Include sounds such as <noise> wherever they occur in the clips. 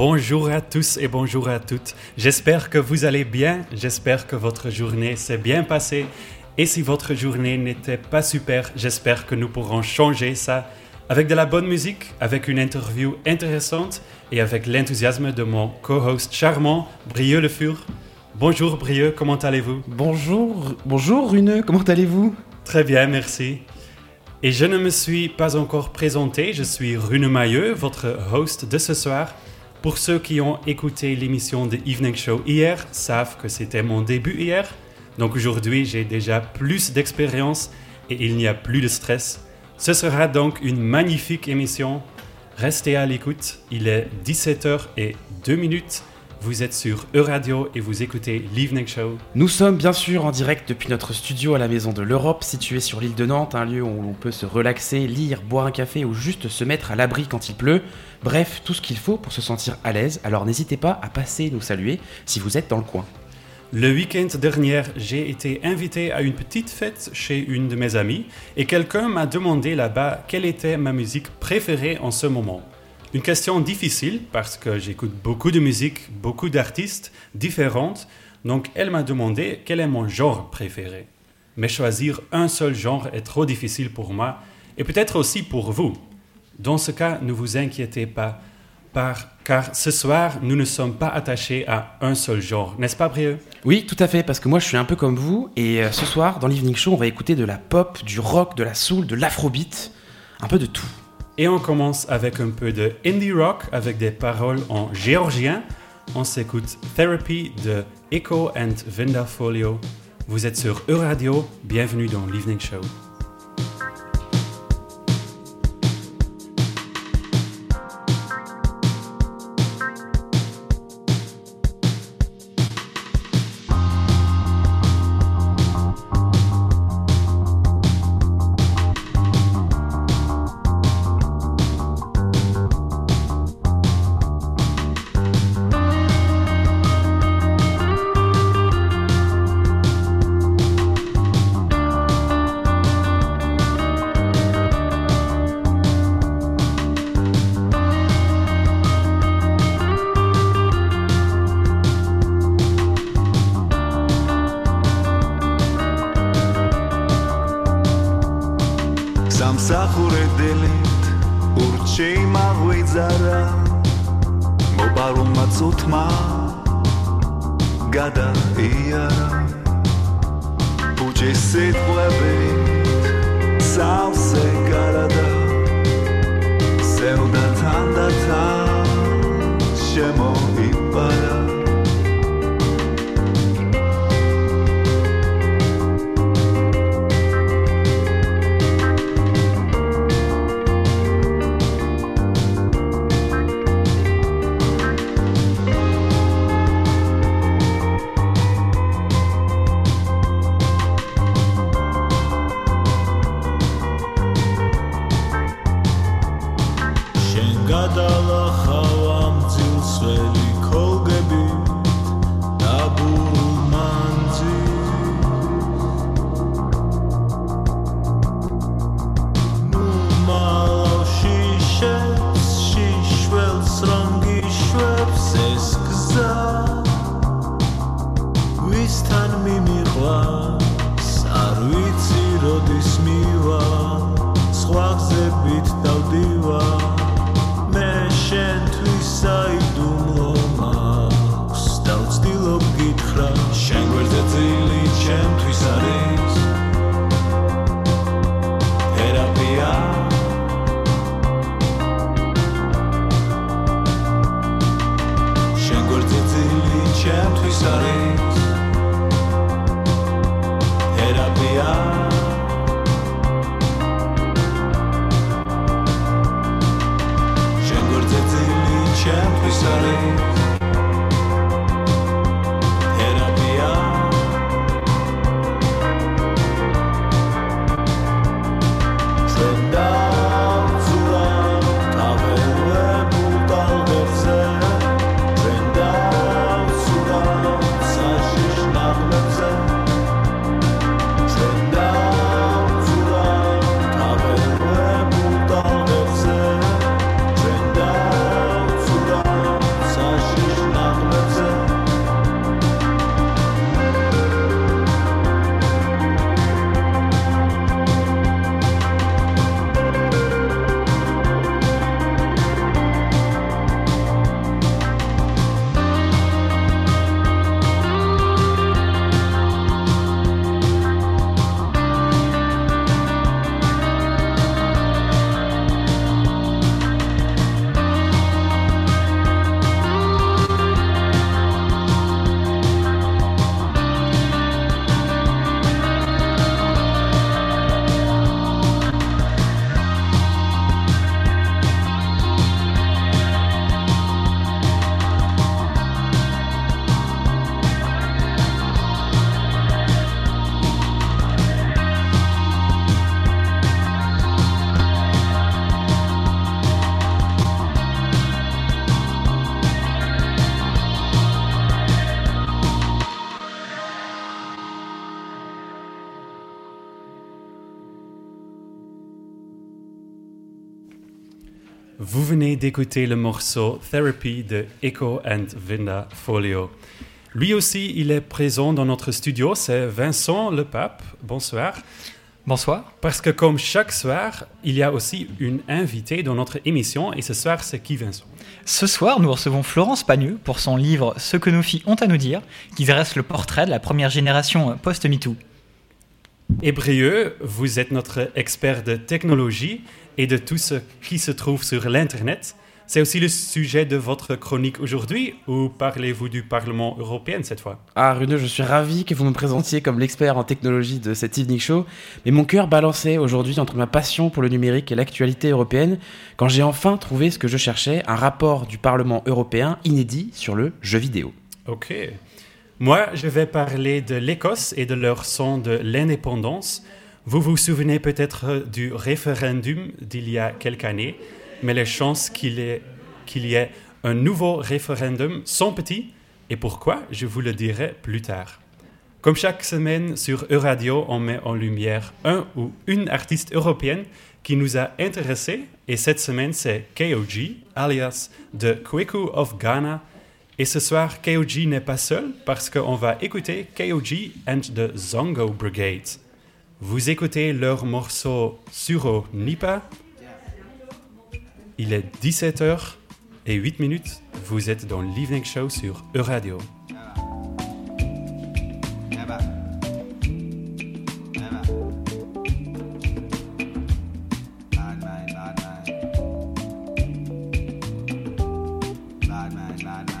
Bonjour à tous et bonjour à toutes. J'espère que vous allez bien, j'espère que votre journée s'est bien passée. Et si votre journée n'était pas super, j'espère que nous pourrons changer ça avec de la bonne musique, avec une interview intéressante et avec l'enthousiasme de mon co-host charmant, Brieux Le Fur. Bonjour Brieux, comment allez-vous? Bonjour, bonjour Rune, comment allez-vous? Très bien, merci. Et je ne me suis pas encore présenté, je suis Rune Mailleux, votre host de ce soir. Pour ceux qui ont écouté l'émission de Evening Show hier, savent que c'était mon début hier. Donc aujourd'hui, j'ai déjà plus d'expérience et il n'y a plus de stress. Ce sera donc une magnifique émission. Restez à l'écoute. Il est 17h et 2 minutes. Vous êtes sur Euradio et vous écoutez l'Evening Show. Nous sommes bien sûr en direct depuis notre studio à la Maison de l'Europe, situé sur l'île de Nantes, un lieu où on peut se relaxer, lire, boire un café ou juste se mettre à l'abri quand il pleut. Bref, tout ce qu'il faut pour se sentir à l'aise, alors n'hésitez pas à passer nous saluer si vous êtes dans le coin. Le week-end dernier, j'ai été invité à une petite fête chez une de mes amies et quelqu'un m'a demandé là-bas quelle était ma musique préférée en ce moment. Une question difficile parce que j'écoute beaucoup de musique, beaucoup d'artistes différentes, donc elle m'a demandé quel est mon genre préféré. Mais choisir un seul genre est trop difficile pour moi et peut-être aussi pour vous. Dans ce cas, ne vous inquiétez pas, car ce soir, nous ne sommes pas attachés à un seul genre, n'est-ce pas Brieux? Oui, tout à fait, parce que moi je suis un peu comme vous, et euh, ce soir, dans l'Evening Show, on va écouter de la pop, du rock, de la soul, de l'afrobeat, un peu de tout. Et on commence avec un peu de indie rock avec des paroles en géorgien. On s'écoute Therapy de Echo and Vinda Folio. Vous êtes sur Euradio, bienvenue dans l'Evening Show. მზარა მოპარულმა წუთმა გადაიარა. ბუჯის სიტყვები სავსე გარადა სევდა თანდათან ჩემთვის არის. Vous venez d'écouter le morceau Therapy de Echo and Vinda Folio. Lui aussi, il est présent dans notre studio, c'est Vincent Le Pape. Bonsoir. Bonsoir. Parce que comme chaque soir, il y a aussi une invitée dans notre émission et ce soir, c'est qui Vincent? Ce soir, nous recevons Florence Pagneux pour son livre Ce que nos filles ont à nous dire, qui dresse le portrait de la première génération post-MeToo. Et Brieux, vous êtes notre expert de technologie et de tout ce qui se trouve sur l'Internet. C'est aussi le sujet de votre chronique aujourd'hui, ou parlez-vous du Parlement européen cette fois? Ah, Rune, je suis ravi que vous me présentiez comme l'expert en technologie de cette Evening Show, mais mon cœur balançait aujourd'hui entre ma passion pour le numérique et l'actualité européenne quand j'ai enfin trouvé ce que je cherchais, un rapport du Parlement européen inédit sur le jeu vidéo. Ok. Moi, je vais parler de l'Écosse et de leur son de l'indépendance. Vous vous souvenez peut-être du référendum d'il y a quelques années mais les chances qu'il y ait un nouveau référendum sont petites. Et pourquoi Je vous le dirai plus tard. Comme chaque semaine sur Euradio, on met en lumière un ou une artiste européenne qui nous a intéressés. Et cette semaine, c'est KOG, alias The Kweku of Ghana. Et ce soir, KOG n'est pas seul parce qu'on va écouter KOG and the Zongo Brigade. Vous écoutez leur morceau Suro Nipa il est 17h et 8 minutes. Vous êtes dans l'Evening Show sur Euradio. villainous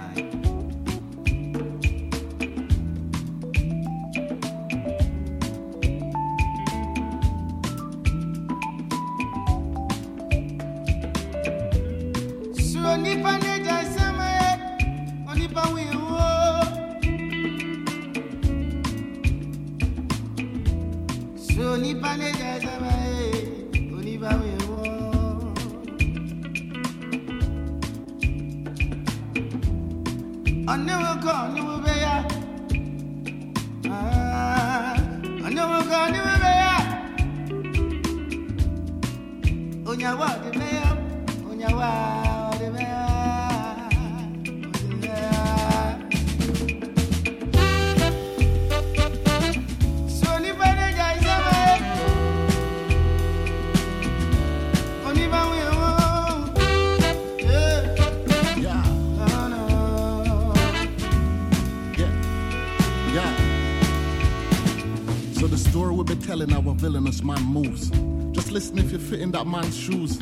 fit in that man's shoes.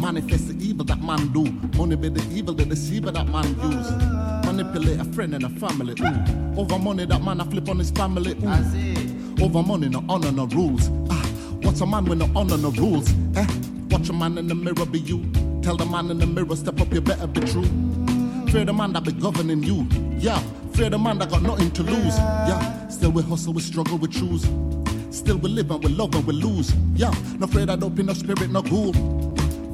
Manifest the evil that man do. Money be the evil, the deceiver that man use. Manipulate a friend and a family. Ooh. Over money that man I flip on his family. Ooh. Over money, no honor, no rules. Ah, what's a man with no honor, no rules? Eh? Watch a man in the mirror be you. Tell the man in the mirror, step up, you better be true. Fear the man that be governing you. Yeah, fear the man that got nothing to lose. Yeah, still we hustle, we struggle, we choose. Still we live and we love and we lose. Yeah, no afraid I dope in no spirit, no ghoul.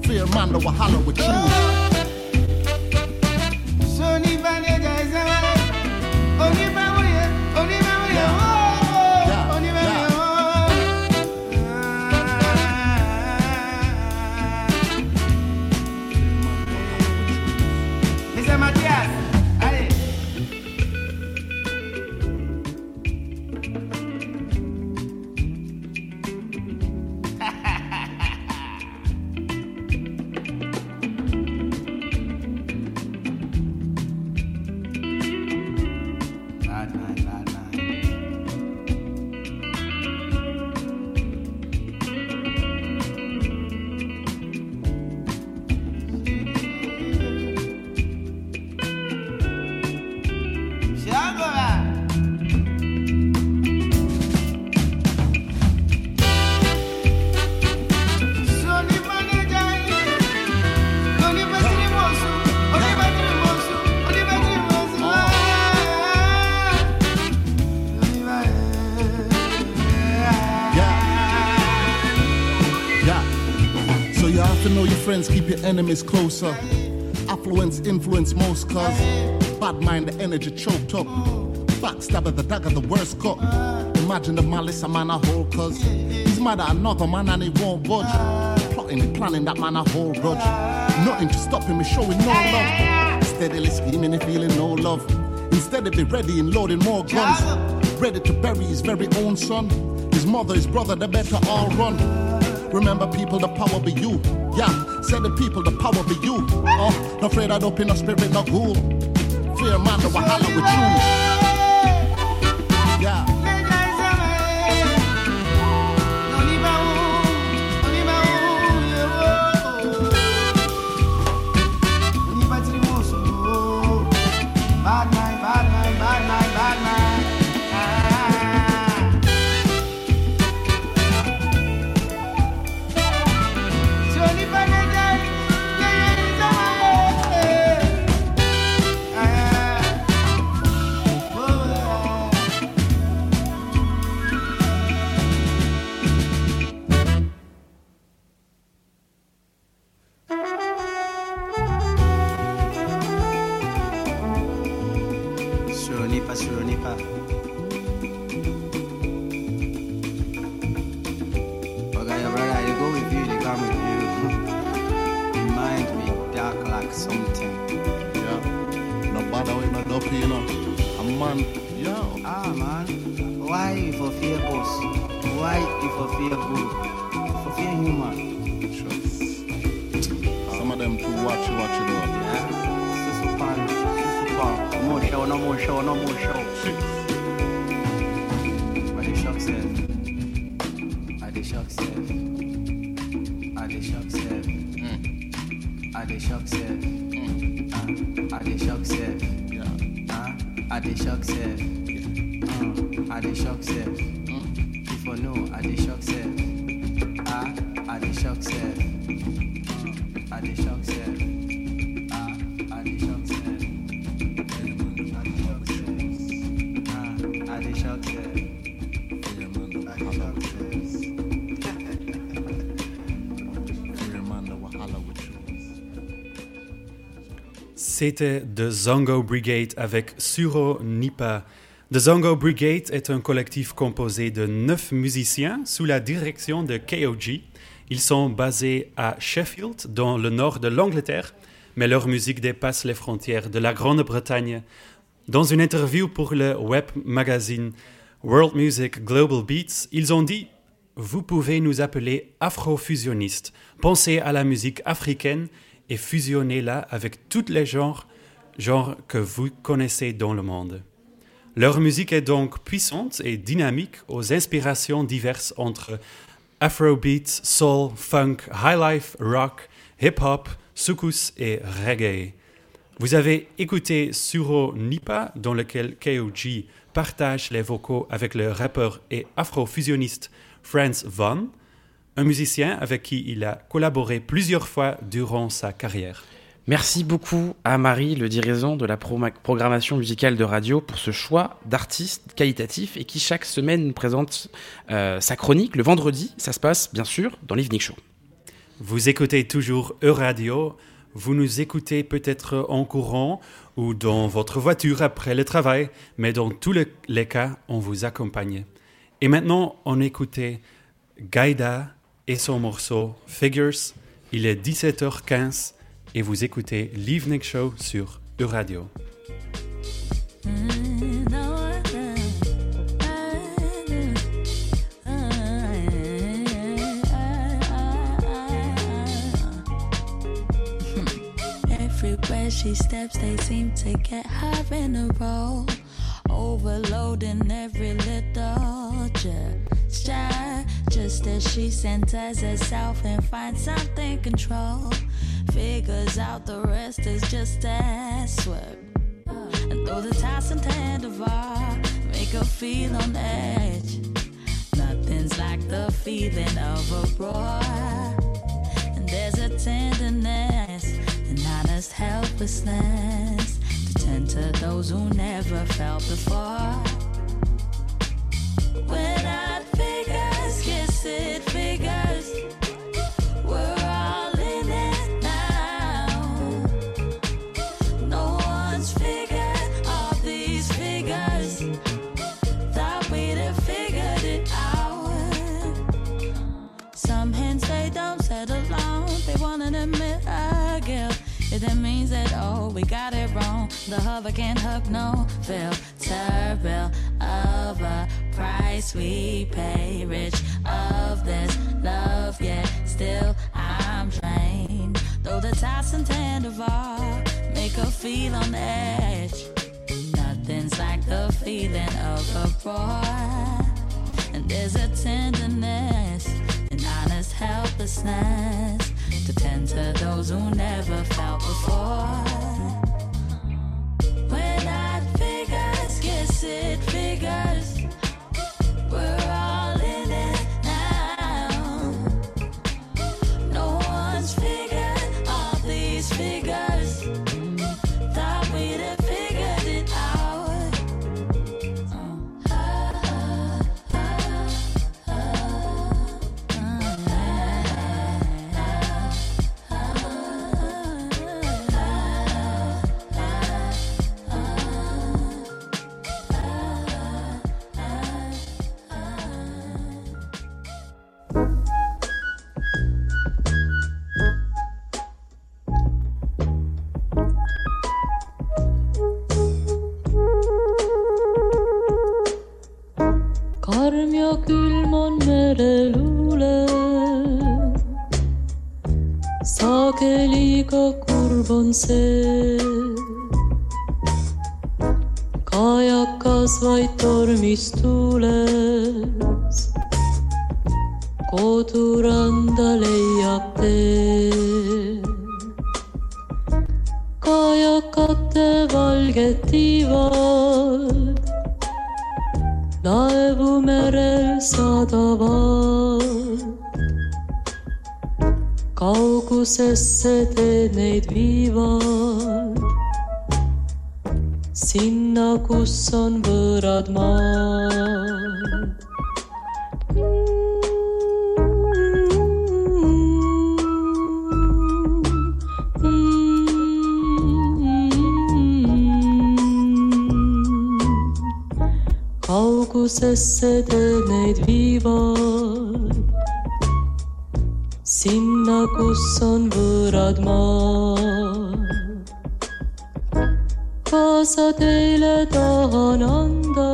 Fear man, no a hollow with you. Wahala we choose. enemies closer. Affluence influence most cause bad mind the energy choked up. Backstabber the dagger the worst cut. Imagine the malice a man a hold cause he's mad at another man and he won't budge plotting, and planning that man a whole grudge. Nothing to stop him is showing no love. Steadily scheming and feeling no love. Instead of be ready and loading more guns. Ready to bury his very own son. His mother, his brother, they better all run. Remember, people, the power be you. Yeah, say the people, the power be you. Oh, no afraid I'd open no spirit, no ghoul. Fear man, the wahala with you. C'était The Zongo Brigade avec Suro Nipa. The Zongo Brigade est un collectif composé de neuf musiciens sous la direction de KOG. Ils sont basés à Sheffield, dans le nord de l'Angleterre, mais leur musique dépasse les frontières de la Grande-Bretagne. Dans une interview pour le web magazine World Music Global Beats, ils ont dit Vous pouvez nous appeler afrofusionnistes. Pensez à la musique africaine et fusionnez-la avec tous les genres, que vous connaissez dans le monde. Leur musique est donc puissante et dynamique aux inspirations diverses entre afrobeat, soul, funk, highlife, rock, hip-hop, soukous et reggae. Vous avez écouté Suro Nipa, dans lequel KOG partage les vocaux avec le rappeur et afrofusionniste Franz Von, un musicien avec qui il a collaboré plusieurs fois durant sa carrière. Merci beaucoup à Marie, le dirigeant de la pro- programmation musicale de radio, pour ce choix d'artistes qualitatifs et qui chaque semaine nous présente euh, sa chronique le vendredi. Ça se passe bien sûr dans l'Evening Show. Vous écoutez toujours Euradio. Vous nous écoutez peut-être en courant ou dans votre voiture après le travail, mais dans tous les- les cas, on vous accompagne. Et maintenant, on écoutait Gaïda et son morceau Figures. Il est 17h15 et vous écoutez l'Evening Show sur Euradio. Everywhere she steps, they seem to get her in a. Overloading every little gesture. Just as she centers herself and finds something control. Figures out the rest is just as swerve. And though the toss and all make her feel on edge, nothing's like the feeling of a roar. And there's a tenderness, an honest helplessness pretend to those who never felt before. When I figures kiss it. That means that, oh, we got it wrong. The hover can't hug no filter bill of a price we pay. Rich of this love, yet still I'm drained. Though the toss and tender bar make her feel on edge. Nothing's like the feeling of a boy. And there's a tenderness and honest helplessness to tend to those who never felt before. When that figures, yes, it figures. We're öösel. kajakas vaid tormis tuules. Maad. kaasa teile tahan anda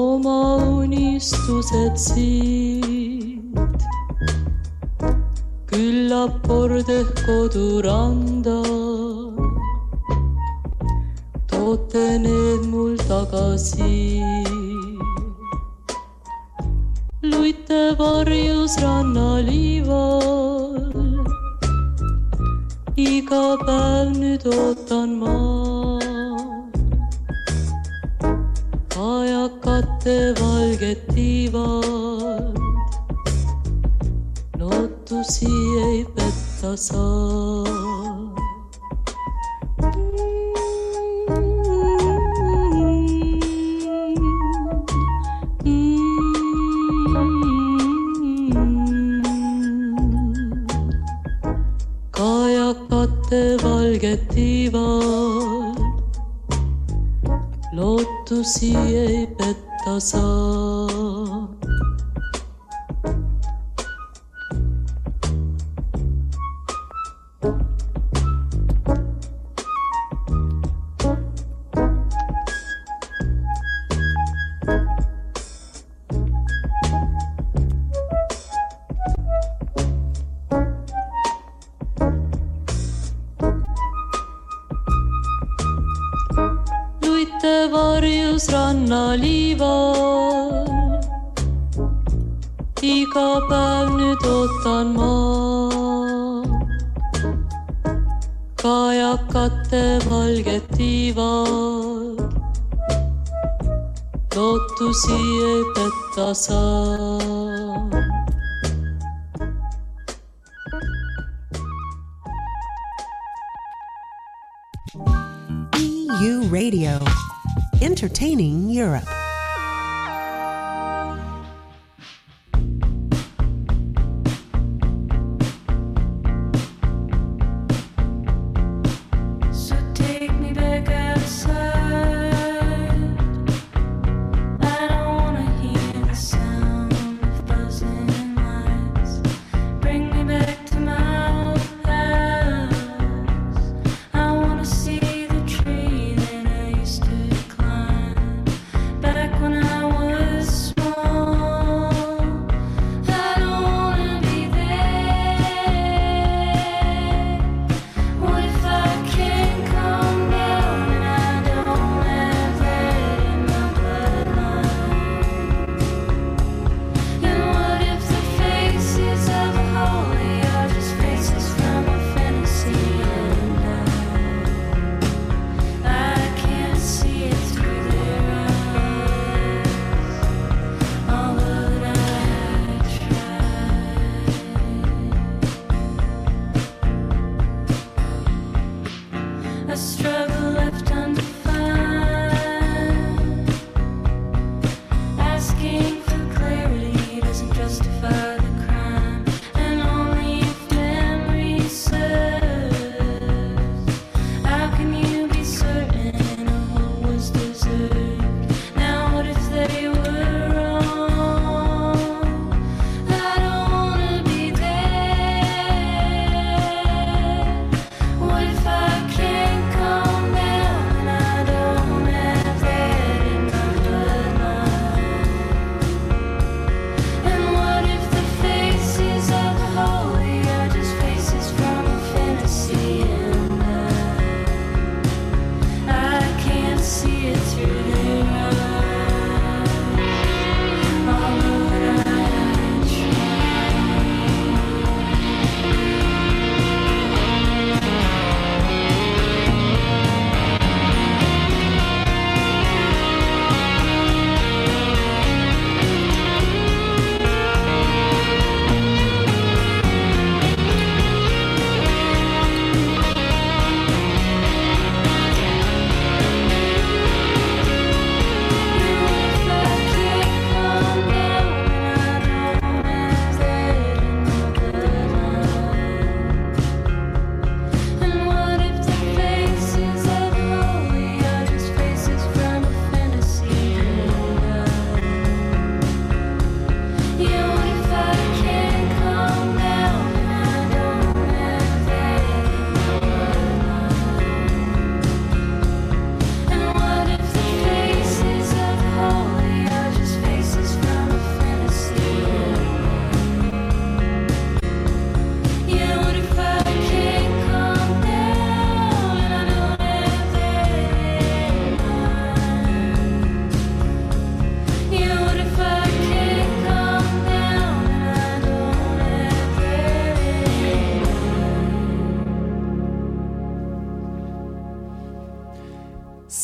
oma unistused siit. küllap kord ehk koduranda toote need mul tagasi. luite varjus rannaliival, iga päev nüüd ootan ma. kajakate valged tiivad, lootusi ei petta saa. Valged tiivad, lootusi ei petta saa.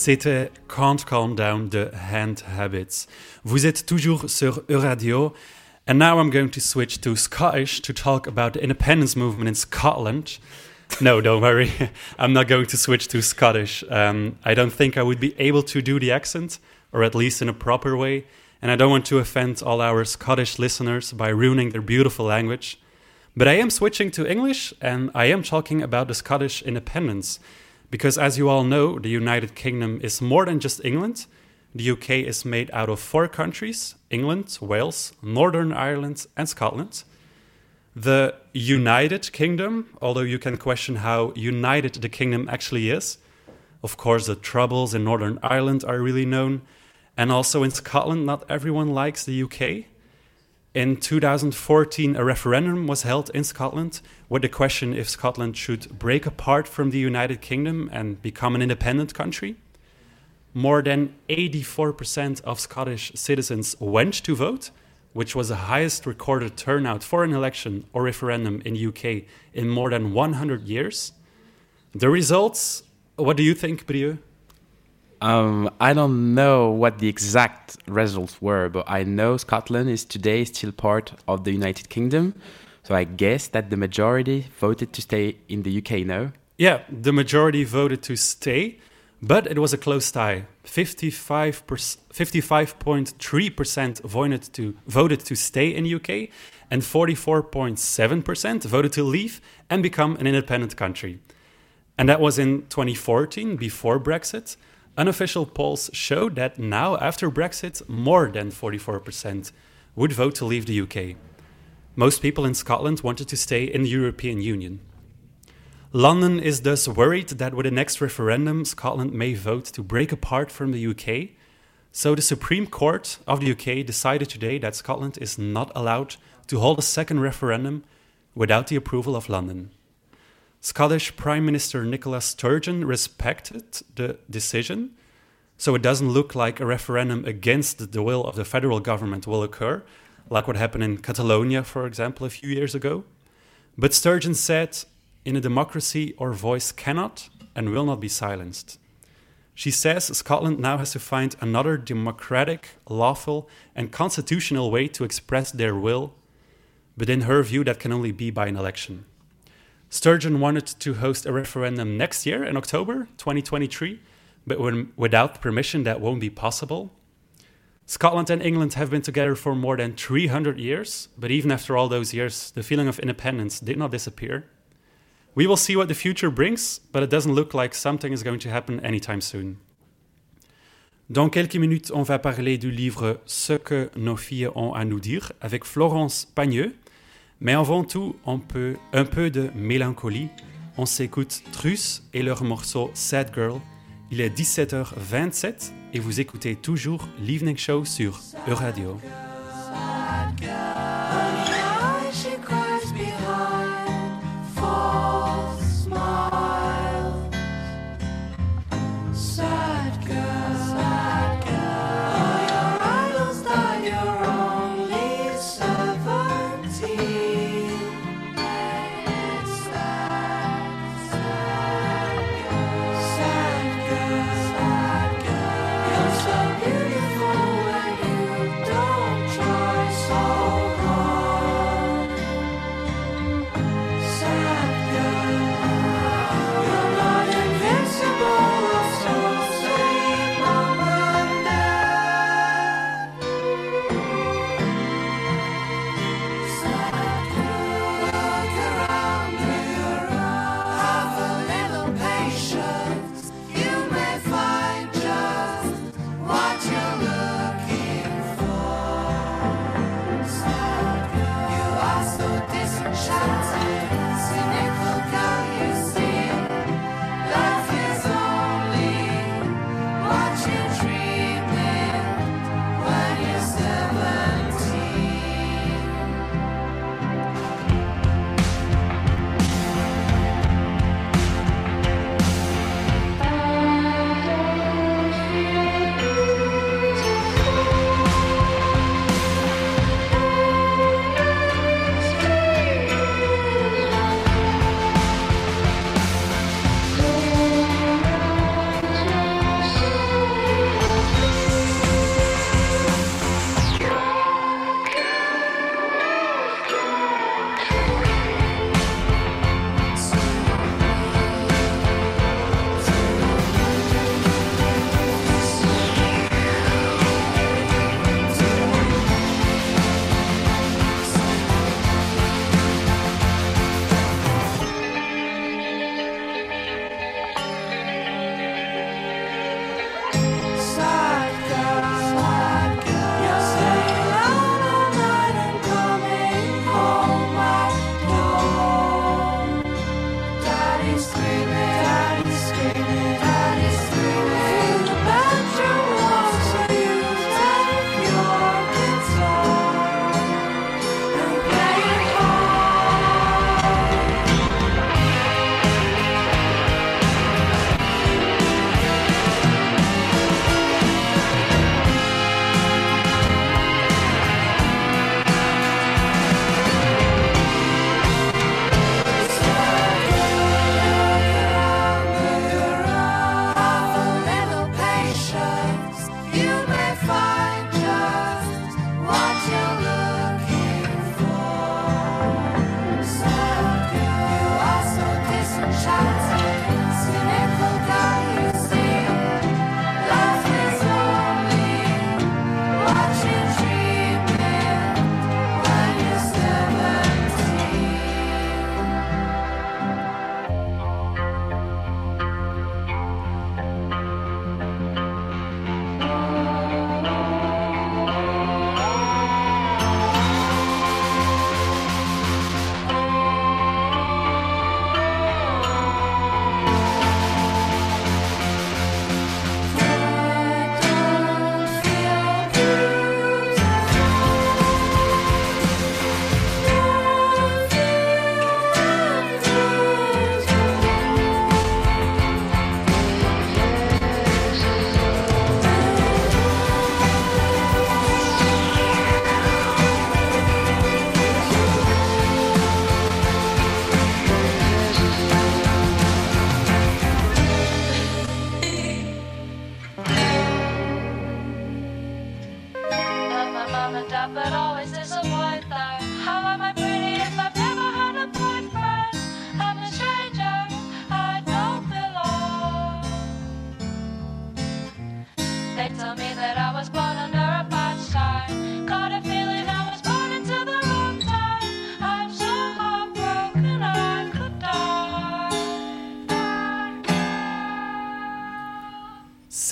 C'était Can't Calm Down de Hand Habits. Vous êtes toujours sur Euradio, and now I'm going to switch to Scottish to talk about the independence movement in Scotland. No, don't worry. <laughs> I'm not going to switch to Scottish. Um, I don't think I would be able to do the accent, or at least in a proper way, and I don't want to offend all our Scottish listeners by ruining their beautiful language. But I am switching to English, and I am talking about the Scottish independence. Because as you all know, the United Kingdom is more than just England. The UK is made out of four countries England, Wales, Northern Ireland, and Scotland. The United Kingdom, although you can question how united the kingdom actually is. Of course, the troubles in Northern Ireland are really known. And also in Scotland, not everyone likes the UK. In 2014, a referendum was held in Scotland with the question if Scotland should break apart from the United Kingdom and become an independent country. More than 84% of Scottish citizens went to vote, which was the highest recorded turnout for an election or referendum in UK in more than 100 years. The results, what do you think, Brieux? Um, I don't know what the exact results were, but I know Scotland is today still part of the United Kingdom. So I guess that the majority voted to stay in the UK now. Yeah, the majority voted to stay, but it was a close tie. 55.3% voted to, voted to stay in UK, and 44.7% voted to leave and become an independent country. And that was in 2014, before Brexit. Unofficial polls show that now, after Brexit, more than 44% would vote to leave the UK. Most people in Scotland wanted to stay in the European Union. London is thus worried that with the next referendum, Scotland may vote to break apart from the UK. So the Supreme Court of the UK decided today that Scotland is not allowed to hold a second referendum without the approval of London. Scottish Prime Minister Nicola Sturgeon respected the decision, so it doesn't look like a referendum against the will of the federal government will occur, like what happened in Catalonia, for example, a few years ago. But Sturgeon said, in a democracy, our voice cannot and will not be silenced. She says Scotland now has to find another democratic, lawful, and constitutional way to express their will, but in her view, that can only be by an election. Sturgeon wanted to host a referendum next year in October 2023, but when, without permission, that won't be possible. Scotland and England have been together for more than 300 years, but even after all those years, the feeling of independence did not disappear. We will see what the future brings, but it doesn't look like something is going to happen anytime soon. Dans quelques minutes, on va parler du livre Ce que nos filles ont à nous dire avec Florence Pagneux. Mais avant tout, on peut un peu de mélancolie. On s'écoute Truss et leur morceau Sad Girl. Il est 17h27 et vous écoutez toujours l'Evening Show sur Euradio.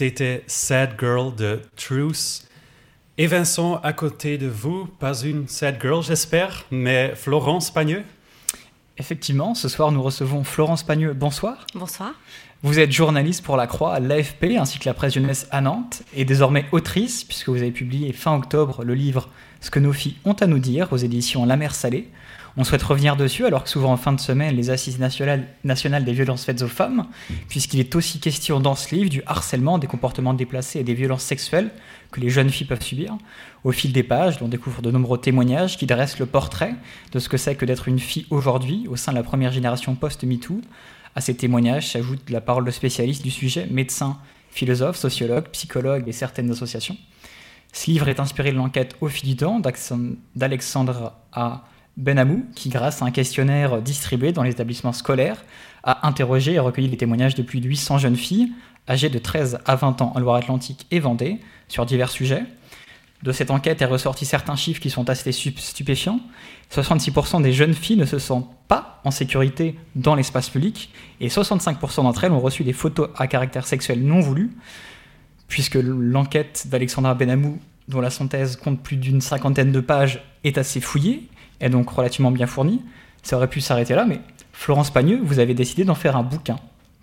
C'était Sad Girl de Truth. Et Vincent, à côté de vous, pas une Sad Girl, j'espère, mais Florence Pagneux Effectivement, ce soir nous recevons Florence Pagneux. Bonsoir. Bonsoir. Vous êtes journaliste pour La Croix, l'AFP ainsi que la presse jeunesse à Nantes et désormais autrice puisque vous avez publié fin octobre le livre Ce que nos filles ont à nous dire aux éditions La Mer Salée. On souhaite revenir dessus alors que souvent en fin de semaine les assises nationales, des violences faites aux femmes puisqu'il est aussi question dans ce livre du harcèlement, des comportements déplacés et des violences sexuelles que les jeunes filles peuvent subir. Au fil des pages, on découvre de nombreux témoignages qui dressent le portrait de ce que c'est que d'être une fille aujourd'hui au sein de la première génération post-MeToo. À ces témoignages s'ajoute la parole de spécialistes du sujet, médecins, philosophes, sociologues, psychologues et certaines associations. Ce livre est inspiré de l'enquête Au fil du temps d'Alexandre A. Benamou, qui, grâce à un questionnaire distribué dans les établissements scolaires, a interrogé et recueilli les témoignages de plus de 800 jeunes filles âgées de 13 à 20 ans en Loire-Atlantique et Vendée sur divers sujets. De cette enquête est ressorti certains chiffres qui sont assez stupéfiants. 66% des jeunes filles ne se sentent pas en sécurité dans l'espace public et 65% d'entre elles ont reçu des photos à caractère sexuel non voulues, puisque l'enquête d'Alexandra Benamou, dont la synthèse compte plus d'une cinquantaine de pages, est assez fouillée et donc relativement bien fournie. Ça aurait pu s'arrêter là, mais Florence Pagneux, vous avez décidé d'en faire un bouquin.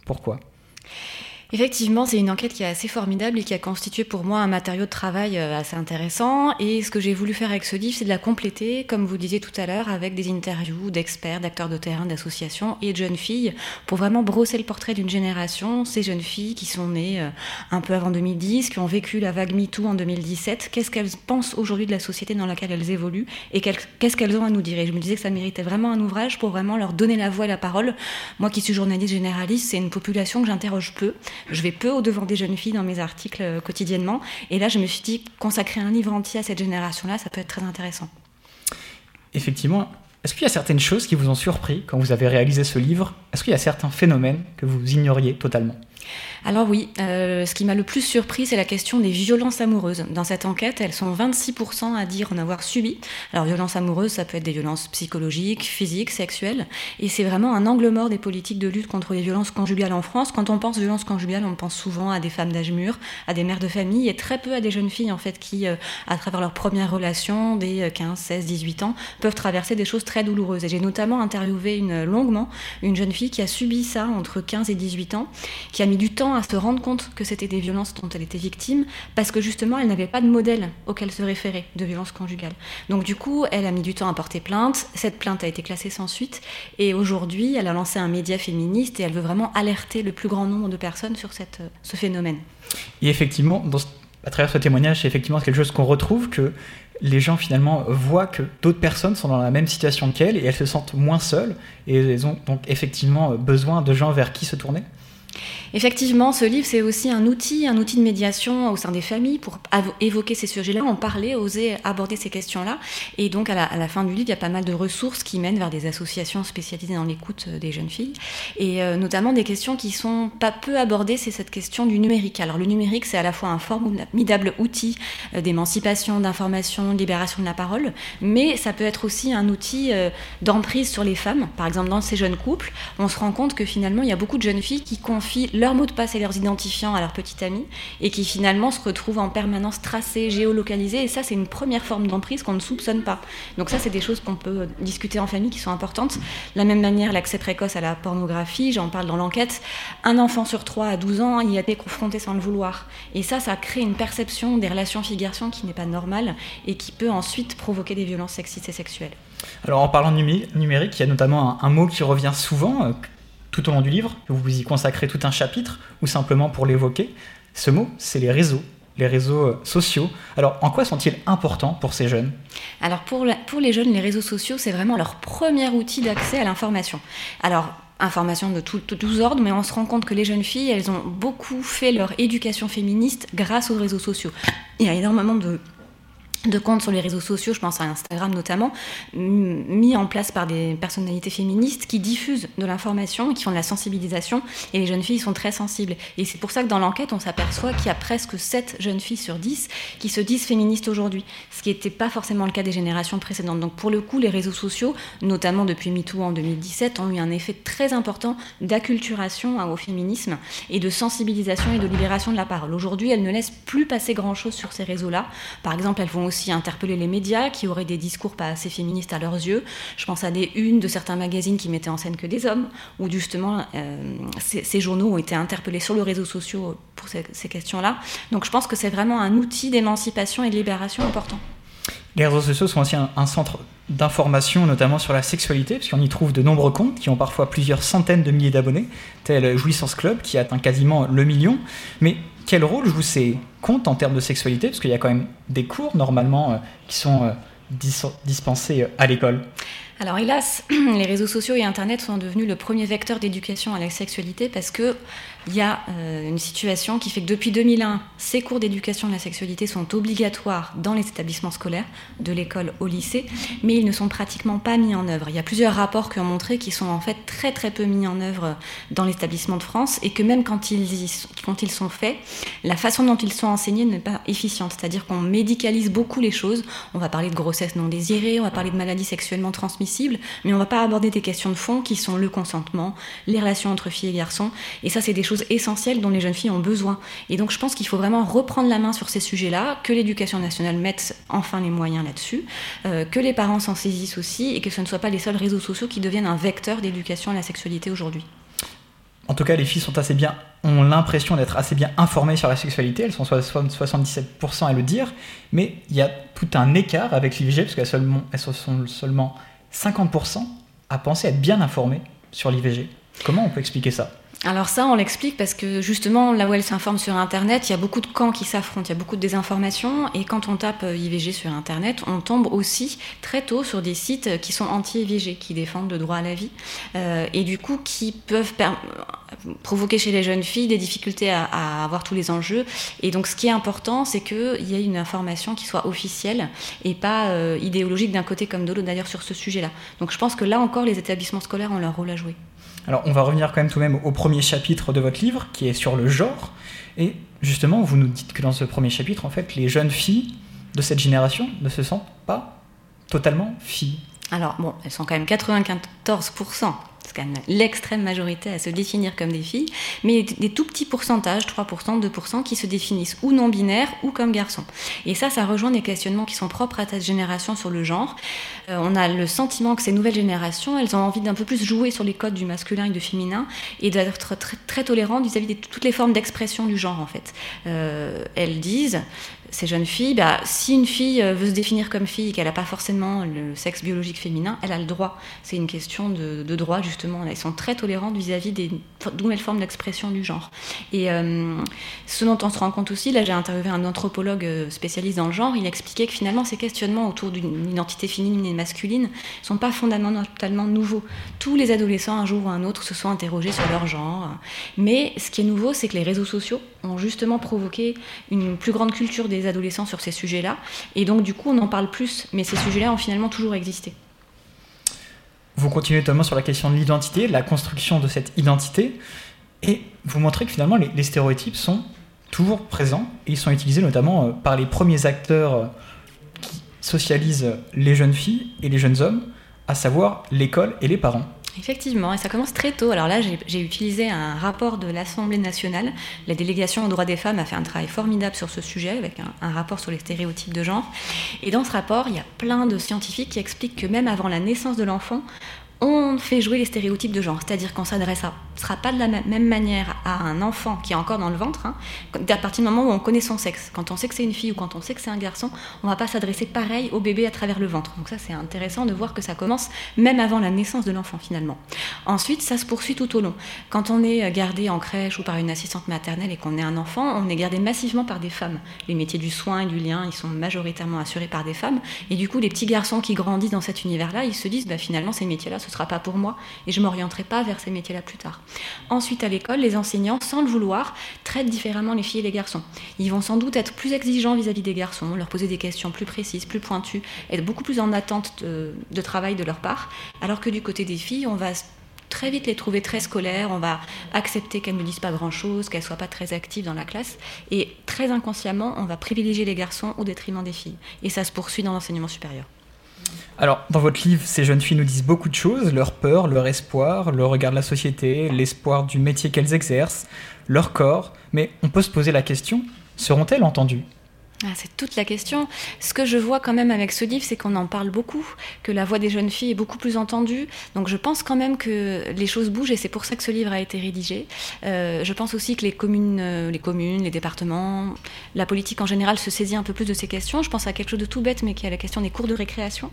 Pourquoi? Effectivement, c'est une enquête qui est assez formidable et qui a constitué pour moi un matériau de travail euh, assez intéressant. Et ce que j'ai voulu faire avec ce livre, c'est de la compléter, comme vous disiez tout à l'heure, avec des interviews d'experts, d'acteurs de terrain, d'associations et de jeunes filles, pour vraiment brosser le portrait d'une génération, ces jeunes filles qui sont nées euh, un peu avant 2010, qui ont vécu la vague MeToo en 2017. Qu'est-ce qu'elles pensent aujourd'hui de la société dans laquelle elles évoluent et qu'est-ce qu'elles ont à nous dire? Et je me disais que ça méritait vraiment un ouvrage pour vraiment leur donner la voix et la parole. Moi qui suis journaliste généraliste, c'est une population que j'interroge peu. Je vais peu au-devant des jeunes filles dans mes articles euh, quotidiennement. Et là, je me suis dit, consacrer un livre entier à cette génération-là, ça peut être très intéressant. Effectivement, est-ce qu'il y a certaines choses qui vous ont surpris quand vous avez réalisé ce livre? Est-ce qu'il y a certains phénomènes que vous ignoriez totalement? Alors oui, euh, ce qui m'a le plus surpris, c'est la question des violences amoureuses. Dans cette enquête, elles sont 26% à dire en avoir subi. Alors violences amoureuses, ça peut être des violences psychologiques, physiques, sexuelles, et c'est vraiment un angle mort des politiques de lutte contre les violences conjugales en France. Quand on pense violences conjugales, on pense souvent à des femmes d'âge mûr, à des mères de famille, et très peu à des jeunes filles en fait qui, euh, à travers leur première relation, des 15, 16, 18 ans, peuvent traverser des choses très douloureuses. Et j'ai notamment interviewé une, longuement une jeune fille qui a subi ça entre 15 et 18 ans, qui a mis du temps à se rendre compte que c'était des violences dont elle était victime, parce que justement, elle n'avait pas de modèle auquel se référer de violence conjugale. Donc du coup, elle a mis du temps à porter plainte, cette plainte a été classée sans suite, et aujourd'hui, elle a lancé un média féministe et elle veut vraiment alerter le plus grand nombre de personnes sur cette, ce phénomène. Et effectivement, à travers ce témoignage, c'est effectivement quelque chose qu'on retrouve, que les gens finalement voient que d'autres personnes sont dans la même situation qu'elles et elles se sentent moins seules et elles ont donc effectivement besoin de gens vers qui se tourner. Effectivement, ce livre, c'est aussi un outil, un outil de médiation au sein des familles pour évoquer ces sujets-là, en parler, oser aborder ces questions-là. Et donc, à la, fin du livre, il y a pas mal de ressources qui mènent vers des associations spécialisées dans l'écoute euh, des jeunes filles. Et euh, notamment des questions qui sont pas peu abordées, c'est cette question du numérique. Alors, le numérique, c'est à la fois un formidable outil euh, d'émancipation, d'information, de libération de la parole, mais ça peut être aussi un outil d'emprise sur les femmes. Par exemple, dans ces jeunes couples, on se rend compte que finalement, il y a beaucoup de jeunes filles qui confient leurs mots de passe et leurs identifiants à leur petite amie et qui finalement se retrouvent en permanence tracés, géolocalisés. Et ça, c'est une première forme d'emprise qu'on ne soupçonne pas. Donc ça, c'est des choses qu'on peut discuter en famille qui sont importantes. De la même manière, l'accès précoce à la pornographie, j'en parle dans l'enquête. Un enfant sur trois à 12 ans y a été confronté sans le vouloir. Et ça, ça crée une perception des relations filles-garçons qui n'est pas normale et qui peut ensuite provoquer des violences sexistes et sexuelles. Alors en parlant numérique, il y a notamment un, mot qui revient souvent, euh, tout au long du livre, vous y consacrez tout un chapitre, ou simplement pour l'évoquer. Ce mot, c'est les réseaux, les réseaux euh, sociaux. Alors, en quoi sont-ils importants pour ces jeunes? Alors, pour, pour les jeunes, les réseaux sociaux, c'est vraiment leur premier outil d'accès à l'information. Alors, information de, de tous ordres, mais on se rend compte que les jeunes filles, elles ont beaucoup fait leur éducation féministe grâce aux réseaux sociaux. Il y a énormément de de comptes sur les réseaux sociaux, je pense à Instagram notamment, mis en place par des personnalités féministes qui diffusent de l'information qui font de la sensibilisation. Et les jeunes filles sont très sensibles. Et c'est pour ça que dans l'enquête, on s'aperçoit qu'il y a presque 7 jeunes filles sur 10 qui se disent féministes aujourd'hui, ce qui n'était pas forcément le cas des générations précédentes. Donc pour le coup, les réseaux sociaux, notamment depuis MeToo en 2017, ont eu un effet très important d'acculturation hein, au féminisme et de sensibilisation et de libération de la parole. Aujourd'hui, elles ne laissent plus passer grand-chose sur ces réseaux-là. Par exemple, elles vont aussi interpeller les médias qui auraient des discours pas assez féministes à leurs yeux. Je pense à des unes de certains magazines qui mettaient en scène que des hommes, où justement euh, ces, journaux ont été interpellés sur les réseaux sociaux pour ces, questions-là. Donc je pense que c'est vraiment un outil d'émancipation et de libération important. Les réseaux sociaux sont aussi un, un centre d'information, notamment sur la sexualité, puisqu'on y trouve de nombreux comptes qui ont parfois plusieurs centaines de milliers d'abonnés, tel Jouissance Club qui atteint quasiment le million. Mais quel rôle jouent ces comptes en termes de sexualité? Parce qu'il y a quand même des cours normalement euh, qui sont euh, dis- dispensés euh, à l'école. Alors hélas, <clears throat> les réseaux sociaux et Internet sont devenus le premier vecteur d'éducation à la sexualité parce que il y a euh, une situation qui fait que depuis 2001, ces cours d'éducation à la sexualité sont obligatoires dans les établissements scolaires, de l'école au lycée, mais ils ne sont pratiquement pas mis en œuvre. Il y a plusieurs rapports qui ont montré qu'ils sont en fait très très peu mis en œuvre dans les établissements de France et que même quand ils, y sont- quand ils sont faits, la façon dont ils sont enseignés n'est pas efficiente. C'est-à-dire qu'on médicalise beaucoup les choses. On va parler de grossesse non désirée, on va parler de maladies sexuellement transmissibles, mais on va pas aborder des questions de fond qui sont le consentement, les relations entre filles et garçons. Et ça, c'est des choses essentielles dont les jeunes filles ont besoin. Et donc, je pense qu'il faut vraiment reprendre la main sur ces sujets-là, que l'éducation nationale mette enfin les moyens là-dessus, euh, que les parents s'en saisissent aussi, et que ce ne soit pas les seuls réseaux sociaux qui deviennent un vecteur d'éducation à la sexualité aujourd'hui. En tout cas, les filles sont assez bien, ont l'impression d'être assez bien informées sur la sexualité. Elles sont so- 77% à le dire, mais il y a tout un écart avec l'IVG parce qu'elles seulement- sont seulement 50% à penser être bien informées sur l'IVG. Comment on peut expliquer ça? Alors ça, on l'explique parce que justement, là où elle s'informe sur Internet, il y a beaucoup de camps qui s'affrontent, il y a beaucoup de désinformation, et quand on tape euh, IVG sur Internet, on tombe aussi très tôt sur des sites qui sont anti-IVG, qui défendent le droit à la vie, euh, et du coup qui peuvent provoquer chez les jeunes filles des difficultés à, à avoir tous les enjeux. Et donc ce qui est important, c'est qu'il y ait une information qui soit officielle et pas euh, idéologique d'un côté comme de l'autre, d'ailleurs sur ce sujet-là. Donc je pense que là encore, les établissements scolaires ont leur rôle à jouer. Alors, on va revenir quand même tout de même au premier chapitre de votre livre, qui est sur le genre. Et justement, vous nous dites que dans ce premier chapitre, en fait, les jeunes filles de cette génération ne se sentent pas totalement filles. Alors, bon, elles sont quand même 94%, c'est quand même l'extrême majorité à se définir comme des filles, mais des tout petits pourcentages, 3%, 2%, qui se définissent ou non binaires ou comme garçons. Et ça, ça rejoint des questionnements qui sont propres à cette génération sur le genre. Euh, on a le sentiment que ces nouvelles générations, elles ont envie d'un peu plus jouer sur les codes du masculin et du féminin et d'être très, tolérantes vis-à-vis de toutes les formes d'expression du genre, en fait. Euh, elles disent ces jeunes filles, bah, si une fille euh, veut se définir comme fille et qu'elle n'a pas forcément le sexe biologique féminin, elle a le droit. C'est une question de, de droit, justement. Elles sont très tolérantes vis-à-vis des nouvelles formes d'expression du genre. Et euh, ce dont on se rend compte aussi, là j'ai interviewé un anthropologue euh, spécialiste dans le genre, il expliquait que finalement ces questionnements autour d'une identité féminine et masculine ne sont pas fondamentalement nouveaux. Tous les adolescents, un jour ou un autre, se sont interrogés sur leur genre. Mais ce qui est nouveau, c'est que les réseaux sociaux ont justement provoqué une plus grande culture des adolescents sur ces sujets-là. Et donc, du coup, on en parle plus, mais ces sujets-là ont finalement toujours existé. Vous continuez notamment sur la question de l'identité, la construction de cette identité, et vous montrez que finalement les, stéréotypes sont toujours présents, et ils sont utilisés notamment euh, par les premiers acteurs euh, qui socialisent les jeunes filles et les jeunes hommes, à savoir l'école et les parents. Effectivement, et ça commence très tôt. Alors là, j'ai- utilisé un rapport de l'Assemblée nationale. La délégation aux droits des femmes a fait un travail formidable sur ce sujet, avec un rapport sur les stéréotypes de genre. Et dans ce rapport, il y a plein de scientifiques qui expliquent que même avant la naissance de l'enfant, on fait jouer les stéréotypes de genre, c'est-à-dire qu'on s'adressera sera pas de la même manière à un enfant qui est encore dans le ventre, hein, à partir du moment où on connaît son sexe. Quand on sait que c'est une fille ou quand on sait que c'est un garçon, on va pas s'adresser pareil au bébé à travers le ventre. Donc ça, c'est intéressant de voir que ça commence même avant la naissance de l'enfant finalement. Ensuite, ça se poursuit tout au long. Quand on est gardé en crèche ou par une assistante maternelle et qu'on est un enfant, on est gardé massivement par des femmes. Les métiers du soin et du lien, ils sont majoritairement assurés par des femmes. Et du coup, les petits garçons qui grandissent dans cet univers-là, ils se disent, bah, finalement, ces métiers-là, ce ce sera pas pour moi et je m'orienterai pas vers ces métiers-là plus tard. Ensuite, à l'école, les enseignants, sans le vouloir, traitent différemment les filles et les garçons. Ils vont sans doute être plus exigeants vis-à-vis des garçons, leur poser des questions plus précises, plus pointues, être beaucoup plus en attente de, de travail de leur part, alors que du côté des filles, on va très vite les trouver très scolaires, on va accepter qu'elles ne disent pas grand-chose, qu'elles ne soient pas très actives dans la classe, et très inconsciemment, on va privilégier les garçons au détriment des filles. Et ça se poursuit dans l'enseignement supérieur. Alors, dans votre livre, ces jeunes filles nous disent beaucoup de choses, leur peur, leur espoir, le regard de la société, l'espoir du métier qu'elles exercent, leur corps, mais on peut se poser la question, seront-elles entendues? Ah, c'est toute la question. Ce que je vois quand même avec ce livre, c'est qu'on en parle beaucoup, que la voix des jeunes filles est beaucoup plus entendue. Donc je pense quand même que les choses bougent et c'est pour ça que ce livre a été rédigé. Euh, je pense aussi que les communes, euh, les communes, les départements, la politique en général se saisit un peu plus de ces questions. Je pense à quelque chose de tout bête, mais qui est la question des cours de récréation.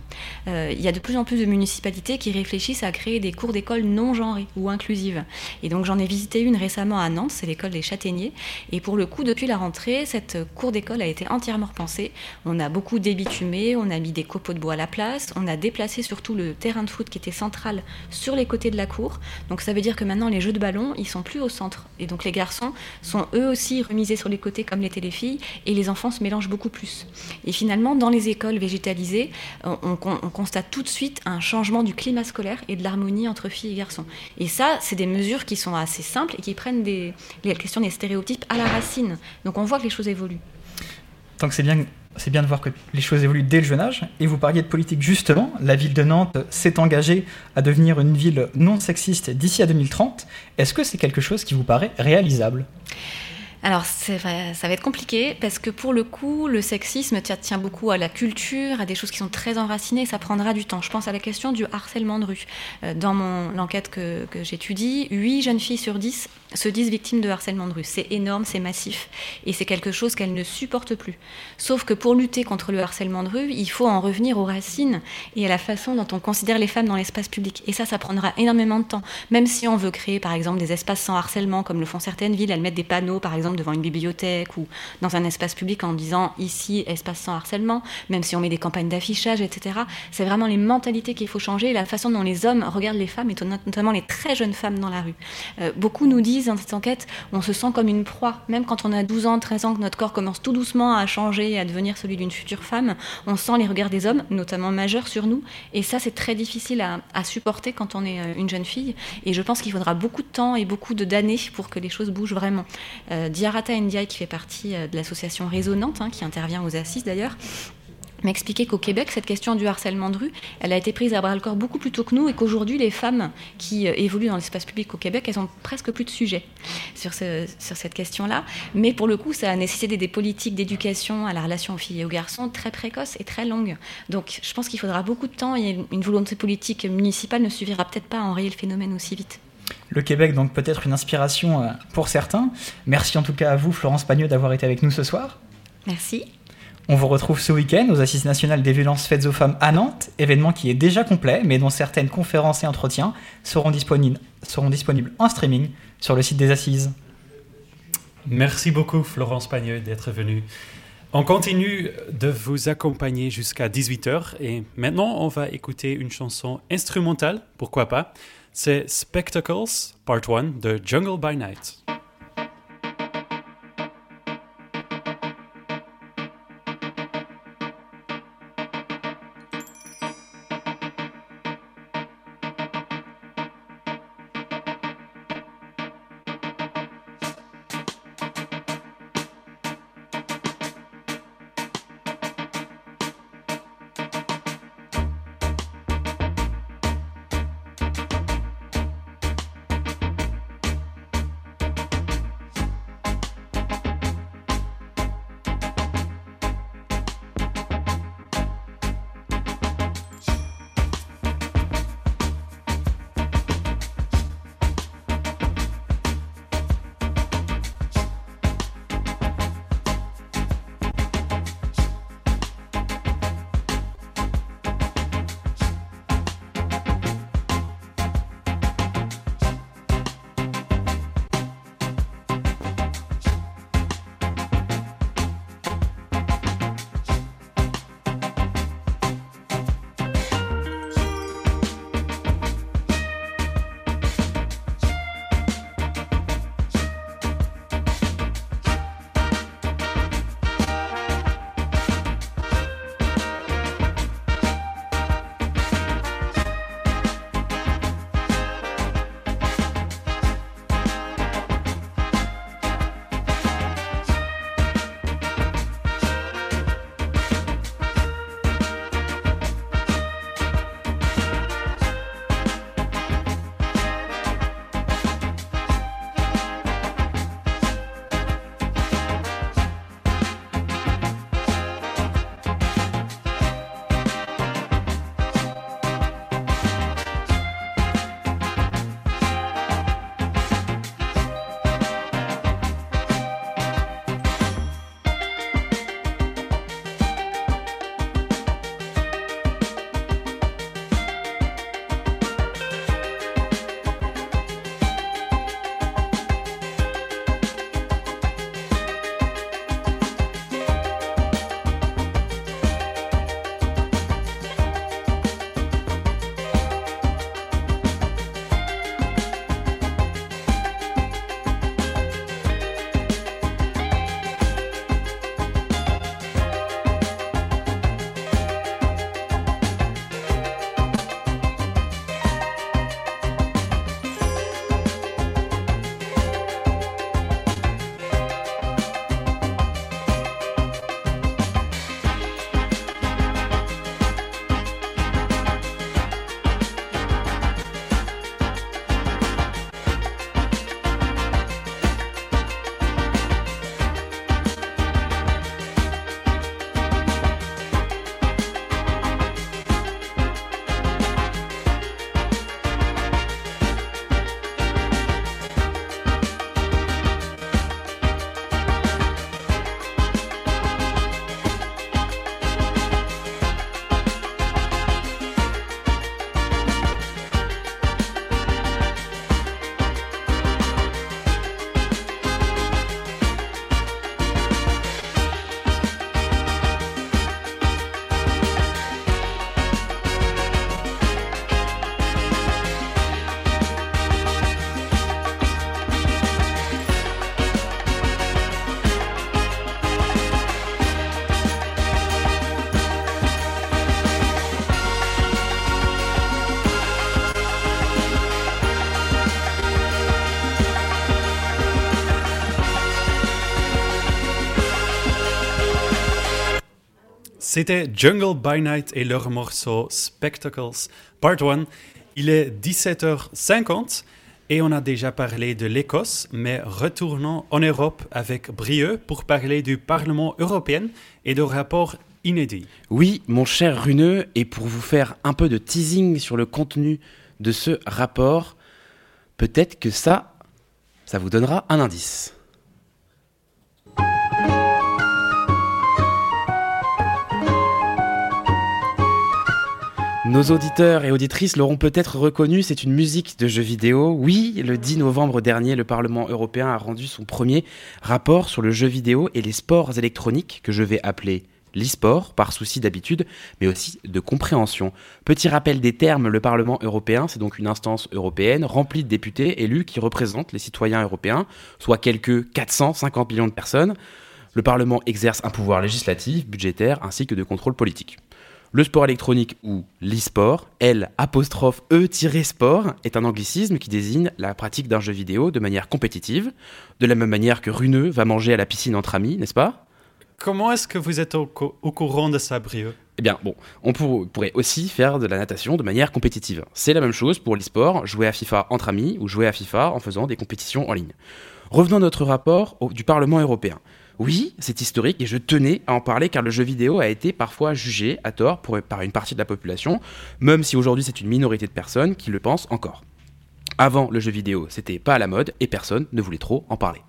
Euh, il y a de plus en plus de municipalités qui réfléchissent à créer des cours d'école non genrés ou inclusives. Et donc j'en ai visité une récemment à Nantes, c'est l'école des Châtaigniers. Et pour le coup, depuis la rentrée, cette cour d'école a été entièrement repensé. On a beaucoup débitumé, on a mis des copeaux de bois à la place, on a déplacé surtout le terrain de foot qui était central sur les côtés de la cour. Donc ça veut dire que maintenant les jeux de ballon, ils sont plus au centre. Et donc les garçons sont eux aussi remisés sur les côtés comme l'étaient les filles, et les enfants se mélangent beaucoup plus. Et finalement, dans les écoles végétalisées, on, on constate tout de suite un changement du climat scolaire et de l'harmonie entre filles et garçons. Et ça, c'est des mesures qui sont assez simples et qui prennent des, les questions des stéréotypes à la racine. Donc on voit que les choses évoluent. Donc c'est bien, c'est bien de voir que les choses évoluent dès le jeune âge. Et vous parliez de politique justement. La ville de Nantes s'est engagée à devenir une ville non sexiste d'ici à 2030. Est-ce que c'est quelque chose qui vous paraît réalisable? Alors, ça va être compliqué parce que pour le coup, le sexisme tient beaucoup à la culture, à des choses qui sont très enracinées, ça prendra du temps. Je pense à la question du harcèlement de rue. Euh, dans mon l'enquête que, que j'étudie, 8 jeunes filles sur 10 se disent victimes de harcèlement de rue. C'est énorme, c'est massif, et c'est quelque chose qu'elles ne supportent plus. Sauf que pour lutter contre le harcèlement de rue, il faut en revenir aux racines et à la façon dont on considère les femmes dans l'espace public. Et ça, ça prendra énormément de temps. Même si on veut créer, par exemple, des espaces sans harcèlement, comme le font certaines villes, elles mettent des panneaux, par exemple, devant une bibliothèque ou dans un espace public en disant ici, espace sans harcèlement, même si on met des campagnes d'affichage, etc. C'est vraiment les mentalités qu'il faut changer, la façon dont les hommes regardent les femmes, et notamment les très jeunes femmes dans la rue. Euh, beaucoup nous disent dans cette enquête, on se sent comme une proie. Même quand on a 12 ans, 13 ans, que notre corps commence tout doucement à changer et à devenir celui d'une future femme, on sent les regards des hommes, notamment majeurs, sur nous. Et ça, c'est très difficile à, supporter quand on est euh, une jeune fille. Et je pense qu'il faudra beaucoup de temps et beaucoup d'années pour que les choses bougent vraiment. Euh, Diarata Ndiaye, qui fait partie euh, de l'association Résonante, hein, qui intervient aux assises d'ailleurs, m'expliquer qu'au Québec, cette question du harcèlement de rue, elle a été prise à bras le corps beaucoup plus tôt que nous et qu'aujourd'hui, les femmes qui euh, évoluent dans l'espace public au Québec, elles ont presque plus de sujet sur, ce, sur cette question-là. Mais pour le coup, ça a nécessité des politiques d'éducation à la relation aux filles et aux garçons très précoces et très longues. Donc je pense qu'il faudra beaucoup de temps et une volonté politique municipale ne suffira peut-être pas à enrayer le phénomène aussi vite. Le Québec, donc peut-être une inspiration euh, pour certains. Merci en tout cas à vous, Florence Pagneux, d'avoir été avec nous ce soir. Merci. On vous retrouve ce week-end aux Assises nationales des violences faites aux femmes à Nantes, événement qui est déjà complet, mais dont certaines conférences et entretiens seront disponibles, seront disponibles en streaming sur le site des Assises. Merci beaucoup, Florence Pagneux, d'être venue. On continue de vous accompagner jusqu'à 18h et maintenant on va écouter une chanson instrumentale, pourquoi pas? C'est Spectacles, Part 1 de Jungle by Night. C'était Jungle by Night et leur morceau Spectacles Part 1. Il est 17h50 et on a déjà parlé de l'Écosse, mais retournons en Europe avec Brieux pour parler du Parlement européen et de rapports inédits. Oui, mon cher Runeux, et pour vous faire un peu de teasing sur le contenu de ce rapport, peut-être que ça, ça vous donnera un indice. Nos auditeurs et auditrices l'auront peut-être reconnu, c'est une musique de jeu vidéo. Oui, le 10 novembre dernier, le Parlement européen a rendu son premier rapport sur le jeu vidéo et les sports électroniques, que je vais appeler l'e-sport, par souci d'habitude, mais aussi de compréhension. Petit rappel des termes, le Parlement européen, c'est donc une instance européenne remplie de députés élus qui représentent les citoyens européens, soit quelques 450 millions de personnes. Le Parlement exerce un pouvoir législatif, budgétaire, ainsi que de contrôle politique. Le sport électronique ou l'e-sport, L apostrophe E-sport, est un anglicisme qui désigne la pratique d'un jeu vidéo de manière compétitive, de la même manière que Runeux va manger à la piscine entre amis, n'est-ce pas? Comment est-ce que vous êtes au, co- au courant de ça, Brieux? Eh bien, bon, on pour- pourrait aussi faire de la natation de manière compétitive. C'est la même chose pour l'e-sport, jouer à FIFA entre amis ou jouer à FIFA en faisant des compétitions en ligne. Revenons à notre rapport au- du Parlement européen. Oui, c'est historique et je tenais à en parler car le jeu vidéo a été parfois jugé à tort par une partie de la population, même si aujourd'hui c'est une minorité de personnes qui le pensent encore. Avant, le jeu vidéo, c'était pas à la mode et personne ne voulait trop en parler.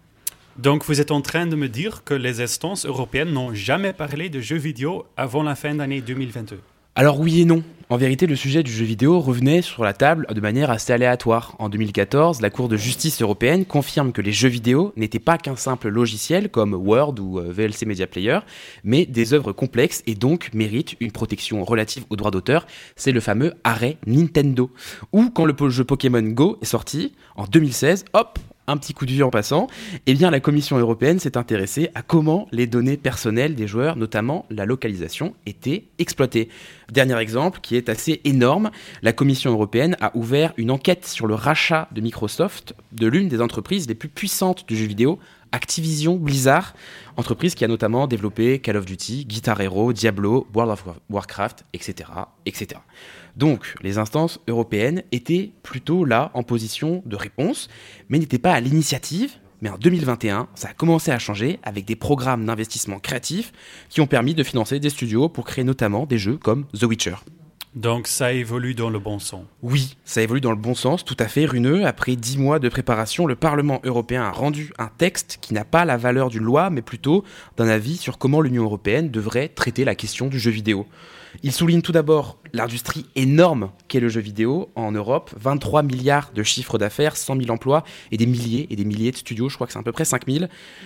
Donc vous êtes en train de me dire que les instances européennes n'ont jamais parlé de jeux vidéo avant la fin d'année 2022 Alors oui et non. En vérité, le sujet du jeu vidéo revenait sur la table de manière assez aléatoire. En 2014, la Cour de justice européenne confirme que les jeux vidéo n'étaient pas qu'un simple logiciel comme Word ou euh, VLC Media Player, mais des œuvres complexes et donc méritent une protection relative aux droits d'auteur. C'est le fameux arrêt Nintendo. Ou quand le jeu Pokémon Go est sorti en 2016, hop, un petit coup de vieux en passant, eh bien la Commission européenne s'est intéressée à comment les données personnelles des joueurs, notamment la localisation, étaient exploitées. Dernier exemple qui est assez énorme, la Commission européenne a ouvert une enquête sur le rachat de Microsoft de l'une des entreprises les plus puissantes du jeu vidéo, Activision Blizzard, entreprise qui a notamment développé Call of Duty, Guitar Hero, Diablo, World of Warcraft, etc.. Donc, les instances européennes étaient plutôt là en position de réponse, mais n'étaient pas à l'initiative. Mais en 2021, ça a commencé à changer avec des programmes d'investissement créatifs qui ont permis de financer des studios pour créer notamment des jeux comme The Witcher. Donc ça évolue dans le bon sens. Oui, ça évolue dans le bon sens, tout à fait runeux. Après dix mois de préparation, le Parlement européen a rendu un texte qui n'a pas la valeur d'une loi, mais plutôt d'un avis sur comment l'Union européenne devrait traiter la question du jeu vidéo. Il souligne tout d'abord l'industrie énorme qu'est le jeu vidéo en Europe, 23 milliards de chiffres d'affaires, 100 000 emplois et des milliers et des milliers de studios, je crois que c'est à peu près 5 000.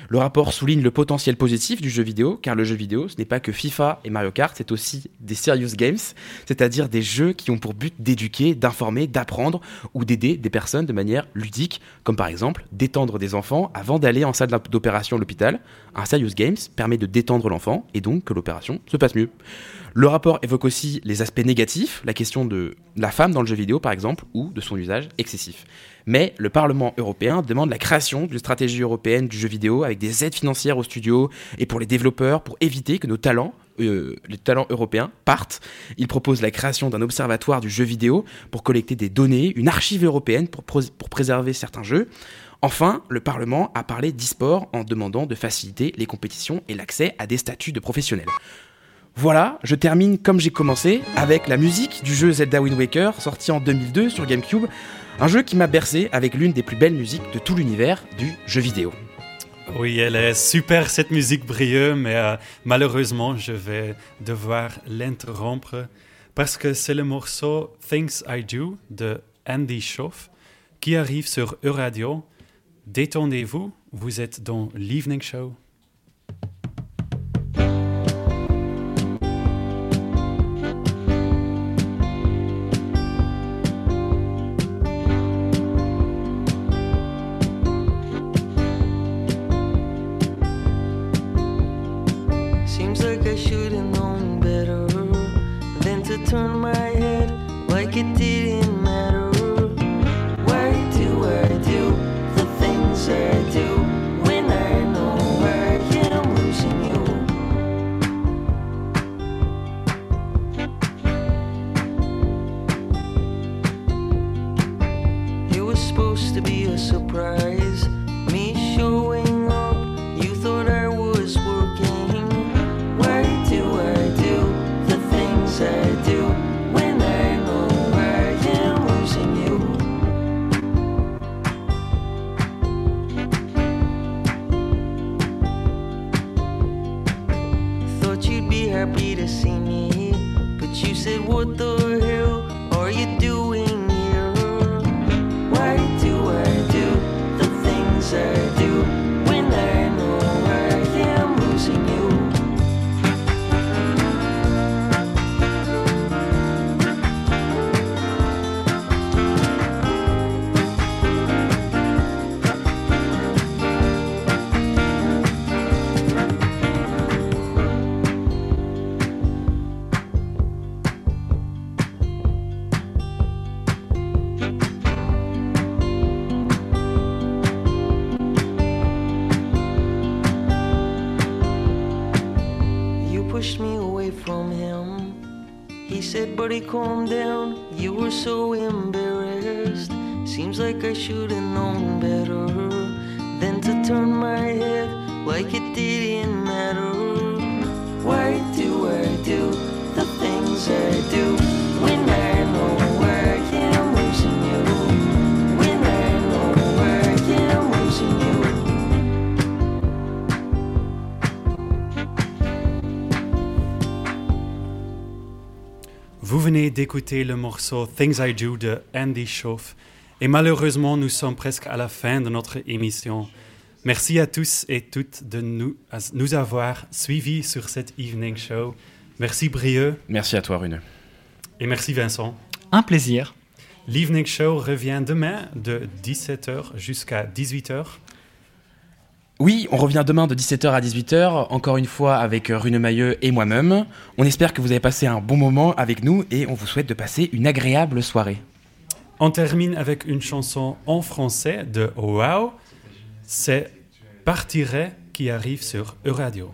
Le rapport souligne le potentiel positif du jeu vidéo, car le jeu vidéo, ce n'est pas que FIFA et Mario Kart, c'est aussi des serious games, c'est-à-dire des jeux qui ont pour but d'éduquer, d'informer, d'apprendre ou d'aider des personnes de manière ludique, comme par exemple détendre des enfants avant d'aller en salle d'opération à l'hôpital. Un serious games permet de détendre l'enfant et donc que l'opération se passe mieux. Le rapport évoque aussi les aspects négatifs, la question de la femme dans le jeu vidéo par exemple, ou de son usage excessif. Mais le Parlement européen demande la création d'une stratégie européenne du jeu vidéo avec des aides financières aux studios et pour les développeurs pour éviter que nos talents, euh, les talents européens, partent. Il propose la création d'un observatoire du jeu vidéo pour collecter des données, une archive européenne pour, pour préserver certains jeux. Enfin, le Parlement a parlé d'e-sport en demandant de faciliter les compétitions et l'accès à des statuts de professionnels. Voilà, je termine comme j'ai commencé avec la musique du jeu Zelda Wind Waker sorti en 2002 sur GameCube, un jeu qui m'a bercé avec l'une des plus belles musiques de tout l'univers du jeu vidéo. Oui, elle est super cette musique brilleuse, mais euh, malheureusement je vais devoir l'interrompre parce que c'est le morceau Things I Do de Andy Schoff qui arrive sur Euradio. Détendez-vous, vous êtes dans l'Evening Show. Turn my head? Like it didn't Buddy, calm down. You were so embarrassed. Seems like I should d'écouter le morceau Things I Do de Andy Schoff. Et malheureusement, nous sommes presque à la fin de notre émission. Merci à tous et toutes de nous, à nous avoir suivis sur cette evening show. Merci Brieux Merci à toi, Rune. et merci Vincent. Un plaisir. L'evening show revient demain de 17h jusqu'à 18h. Oui, on revient demain de 17h à 18h, encore une fois avec Rune Mailleux et moi-même. On espère que vous avez passé un bon moment avec nous et on vous souhaite de passer une agréable soirée. On termine avec une chanson en français de Wow. C'est Partirait qui arrive sur Euradio.